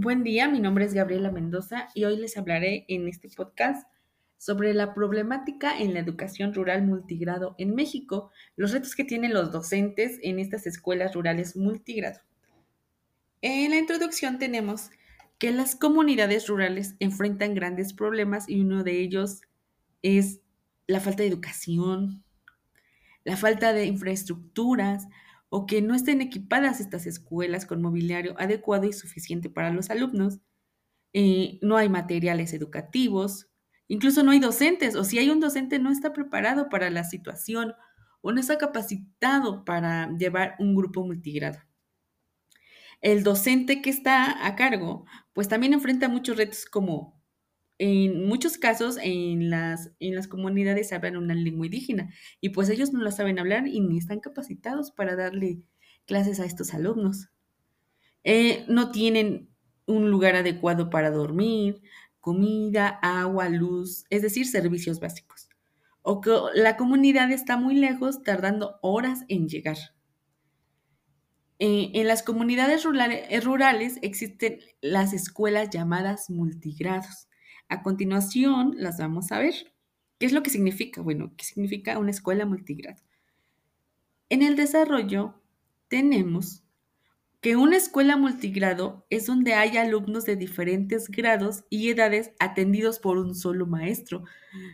Buen día, mi nombre es Gabriela Mendoza y hoy les hablaré en este podcast sobre la problemática en la educación rural multigrado en México, los retos que tienen los docentes en estas escuelas rurales multigrado. En la introducción tenemos que las comunidades rurales enfrentan grandes problemas y uno de ellos es la falta de educación, la falta de infraestructuras o que no estén equipadas estas escuelas con mobiliario adecuado y suficiente para los alumnos. Eh, no hay materiales educativos, incluso no hay docentes, o si hay un docente no está preparado para la situación o no está capacitado para llevar un grupo multigrado. El docente que está a cargo, pues también enfrenta muchos retos como en muchos casos en las, en las comunidades hablan una lengua indígena y pues ellos no la saben hablar y ni están capacitados para darle clases a estos alumnos. Eh, no tienen un lugar adecuado para dormir, comida, agua, luz, es decir, servicios básicos. O que la comunidad está muy lejos, tardando horas en llegar. Eh, en las comunidades rurales, rurales existen las escuelas llamadas multigrados a continuación las vamos a ver. ¿Qué es lo que significa? Bueno, ¿qué significa una escuela multigrado? En el desarrollo tenemos que una escuela multigrado es donde hay alumnos de diferentes grados y edades atendidos por un solo maestro,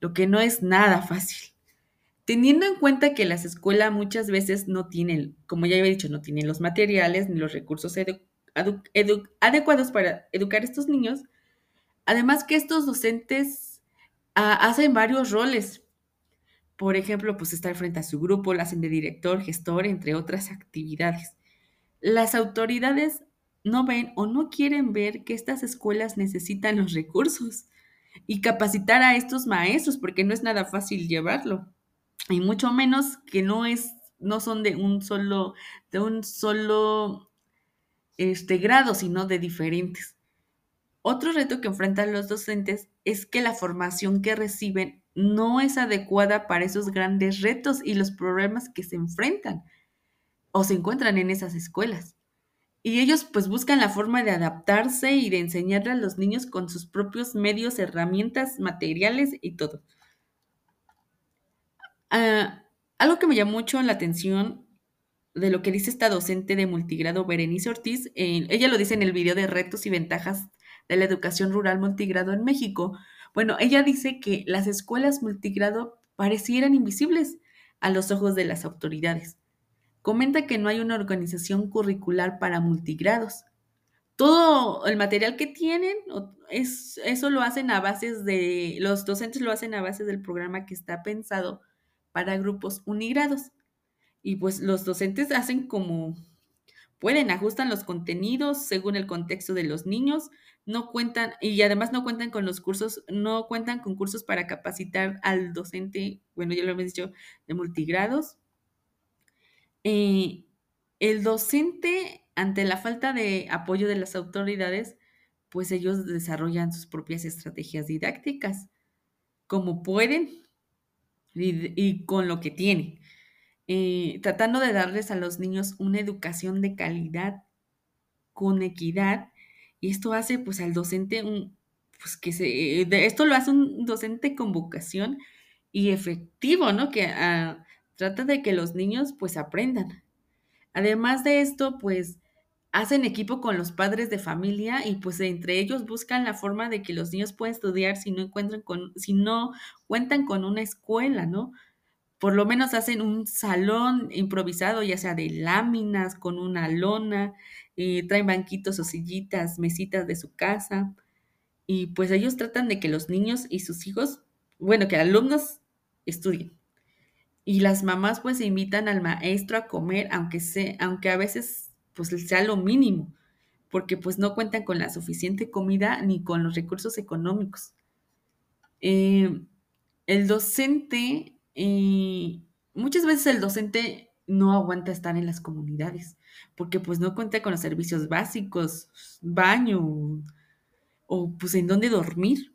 lo que no es nada fácil. Teniendo en cuenta que las escuelas muchas veces no tienen, como ya había dicho, no tienen los materiales ni los recursos adecuados para educar a estos niños, Además que estos docentes ah, hacen varios roles. Por ejemplo, pues estar frente a su grupo, la hacen de director, gestor, entre otras actividades. Las autoridades no ven o no quieren ver que estas escuelas necesitan los recursos y capacitar a estos maestros, porque no es nada fácil llevarlo. Y mucho menos que no es, no son de un solo, de un solo este, grado, sino de diferentes. Otro reto que enfrentan los docentes es que la formación que reciben no es adecuada para esos grandes retos y los problemas que se enfrentan o se encuentran en esas escuelas. Y ellos pues buscan la forma de adaptarse y de enseñarle a los niños con sus propios medios, herramientas, materiales y todo. Ah, algo que me llamó mucho la atención de lo que dice esta docente de multigrado, Berenice Ortiz, ella lo dice en el video de retos y ventajas de la educación rural multigrado en México. Bueno, ella dice que las escuelas multigrado parecieran invisibles a los ojos de las autoridades. Comenta que no hay una organización curricular para multigrados. Todo el material que tienen, es, eso lo hacen a bases de, los docentes lo hacen a base del programa que está pensado para grupos unigrados. Y pues los docentes hacen como pueden, ajustan los contenidos según el contexto de los niños, no cuentan, y además no cuentan con los cursos, no cuentan con cursos para capacitar al docente, bueno, ya lo hemos dicho, de multigrados. Eh, el docente, ante la falta de apoyo de las autoridades, pues ellos desarrollan sus propias estrategias didácticas, como pueden y, con lo que tienen, eh, tratando de darles a los niños una educación de calidad, con equidad y esto hace pues al docente un, pues que se, esto lo hace un docente con vocación y efectivo, ¿no? Que ah, trata de que los niños pues aprendan. Además de esto, pues hacen equipo con los padres de familia y pues entre ellos buscan la forma de que los niños puedan estudiar si no encuentran con, si no cuentan con una escuela, ¿no? Por lo menos hacen un salón improvisado, ya sea de láminas, con una lona, eh, traen banquitos o sillitas, mesitas de su casa. Y pues ellos tratan de que los niños y sus hijos, bueno, que alumnos estudien. Y las mamás pues invitan al maestro a comer, aunque, sea, aunque a veces pues sea lo mínimo, porque pues no cuentan con la suficiente comida ni con los recursos económicos. Eh, el docente y muchas veces el docente no aguanta estar en las comunidades porque pues no cuenta con los servicios básicos, baño o pues en dónde dormir.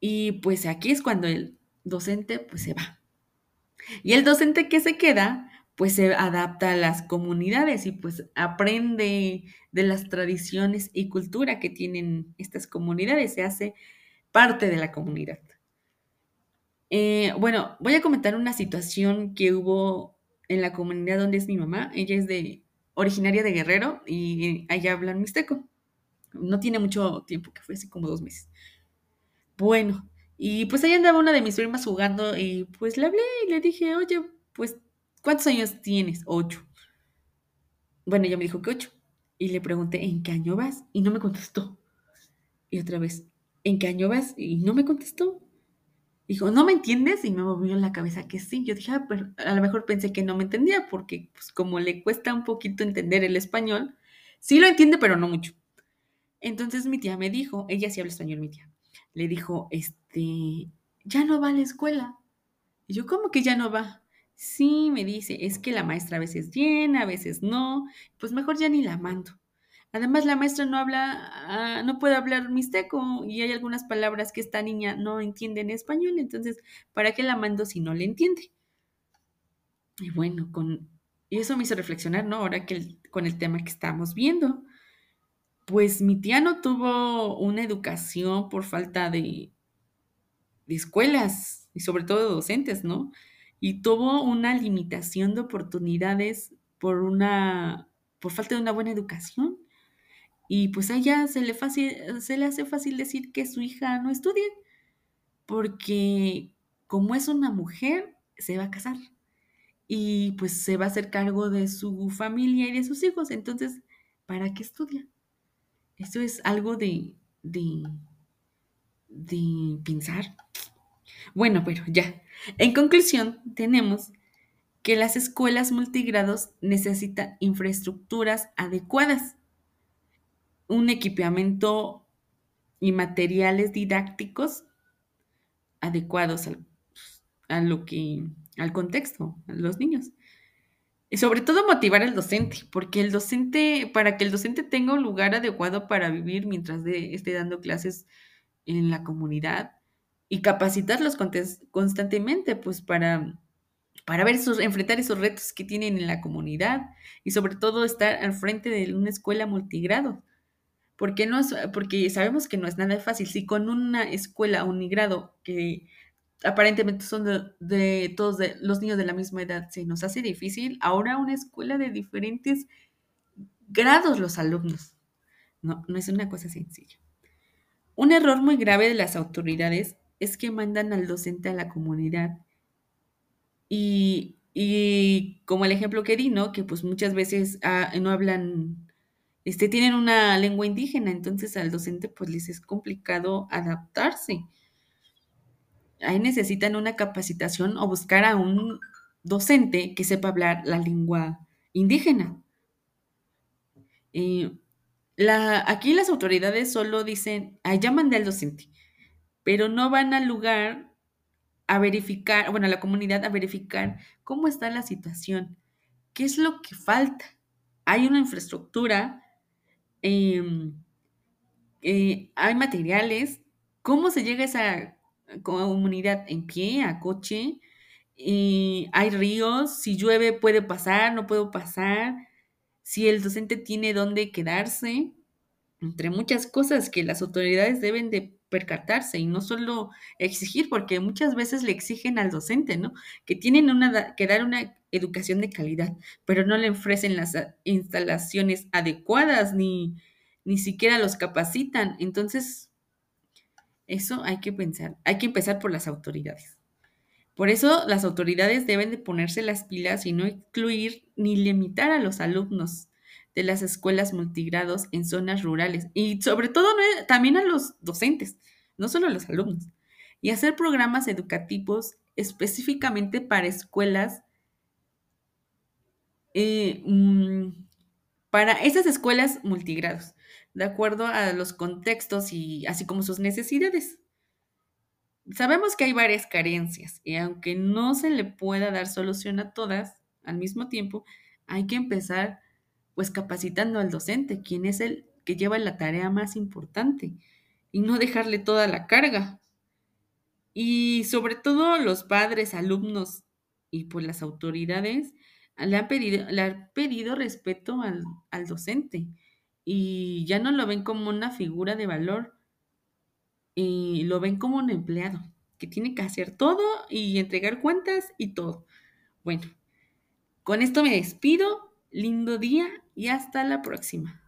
Y pues aquí es cuando el docente pues se va. Y el docente que se queda pues se adapta a las comunidades y pues aprende de las tradiciones y cultura que tienen estas comunidades, se hace parte de la comunidad. Eh, bueno, voy a comentar una situación que hubo en la comunidad donde es mi mamá. Ella es de originaria de Guerrero y allá hablan mixteco. No tiene mucho tiempo, que fue así como dos meses. Bueno, y pues ahí andaba una de mis primas jugando y pues le hablé y le dije, oye, pues, ¿cuántos años tienes? Ocho. Bueno, ella me dijo que ocho. Y le pregunté, ¿en qué año vas? Y no me contestó. Y otra vez, ¿en qué año vas? Y no me contestó. Dijo, ¿no me entiendes? Y me movió la cabeza que sí. Yo dije, ah, a lo mejor pensé que no me entendía, porque pues como le cuesta un poquito entender el español, sí lo entiende, pero no mucho. Entonces mi tía me dijo, ella sí habla español, mi tía, le dijo, este, ya no va a la escuela. Y yo, ¿cómo que ya no va? Sí, me dice, es que la maestra a veces viene, a veces no, pues mejor ya ni la mando. Además, la maestra no habla, ah, no puede hablar mixteco y hay algunas palabras que esta niña no entiende en español, entonces, ¿para qué la mando si no le entiende? Y bueno, con, y eso me hizo reflexionar, ¿no? Ahora que con el tema que estamos viendo, pues mi tía no tuvo una educación por falta de, escuelas y sobre todo de docentes, ¿no? Y tuvo una limitación de oportunidades por una, por falta de una buena educación. Y pues a ella se le, fácil, se le hace fácil decir que su hija no estudie, porque como es una mujer, se va a casar y pues se va a hacer cargo de su familia y de sus hijos. Entonces, ¿para qué estudia? Eso es algo de, de, de pensar. Bueno, pero ya. En conclusión, tenemos que las escuelas multigrados necesitan infraestructuras adecuadas un equipamiento y materiales didácticos adecuados al, a lo que, al contexto, a los niños. Y sobre todo motivar al docente, porque el docente, para que el docente tenga un lugar adecuado para vivir mientras de, esté dando clases en la comunidad y capacitarlos constantemente, pues para, para ver esos, enfrentar esos retos que tienen en la comunidad y sobre todo estar al frente de una escuela multigrado porque, no es, porque sabemos que no es nada fácil. Si con una escuela unigrado que aparentemente son de, todos los niños de la misma edad se nos hace difícil, ahora una escuela de diferentes grados los alumnos. No, no es una cosa sencilla. Un error muy grave de las autoridades es que mandan al docente a la comunidad y, y como el ejemplo que di, ¿no? Que pues muchas veces ah, no hablan este, tienen una lengua indígena, entonces al docente pues les es complicado adaptarse. Ahí necesitan una capacitación o buscar a un docente que sepa hablar la lengua indígena. Eh, la, aquí las autoridades solo dicen, ah, ya mandé al docente, pero no van al lugar a verificar, bueno, a la comunidad a verificar cómo está la situación, qué es lo que falta. Hay una infraestructura, Em, eh, hay materiales, cómo se llega a esa comunidad en pie, a coche, eh, hay ríos, si llueve puede pasar, no puedo pasar, si el docente tiene dónde quedarse, entre muchas cosas que las autoridades deben de percatarse y no solo exigir, porque muchas veces le exigen al docente, ¿no? Que tienen una, que dar una educación de calidad, pero no le ofrecen las instalaciones adecuadas ni, ni siquiera los capacitan. Entonces, eso hay que pensar, hay que empezar por las autoridades. Por eso las autoridades deben de ponerse las pilas y no excluir ni limitar a los alumnos de las escuelas multigrados en zonas rurales y sobre todo también a los docentes, no solo a los alumnos, y hacer programas educativos específicamente para escuelas eh, mm, para esas escuelas multigrados, de acuerdo a los contextos y así como sus necesidades. Sabemos que hay varias carencias y aunque no se le pueda dar solución a todas al mismo tiempo, hay que empezar pues capacitando al docente, quien es el que lleva la tarea más importante y no dejarle toda la carga. Y sobre todo los padres, alumnos y pues las autoridades le han pedido, le han pedido respeto al, al docente y ya no lo ven como una figura de valor y lo ven como un empleado que tiene que hacer todo y entregar cuentas y todo. Bueno, con esto me despido, lindo día y hasta la próxima.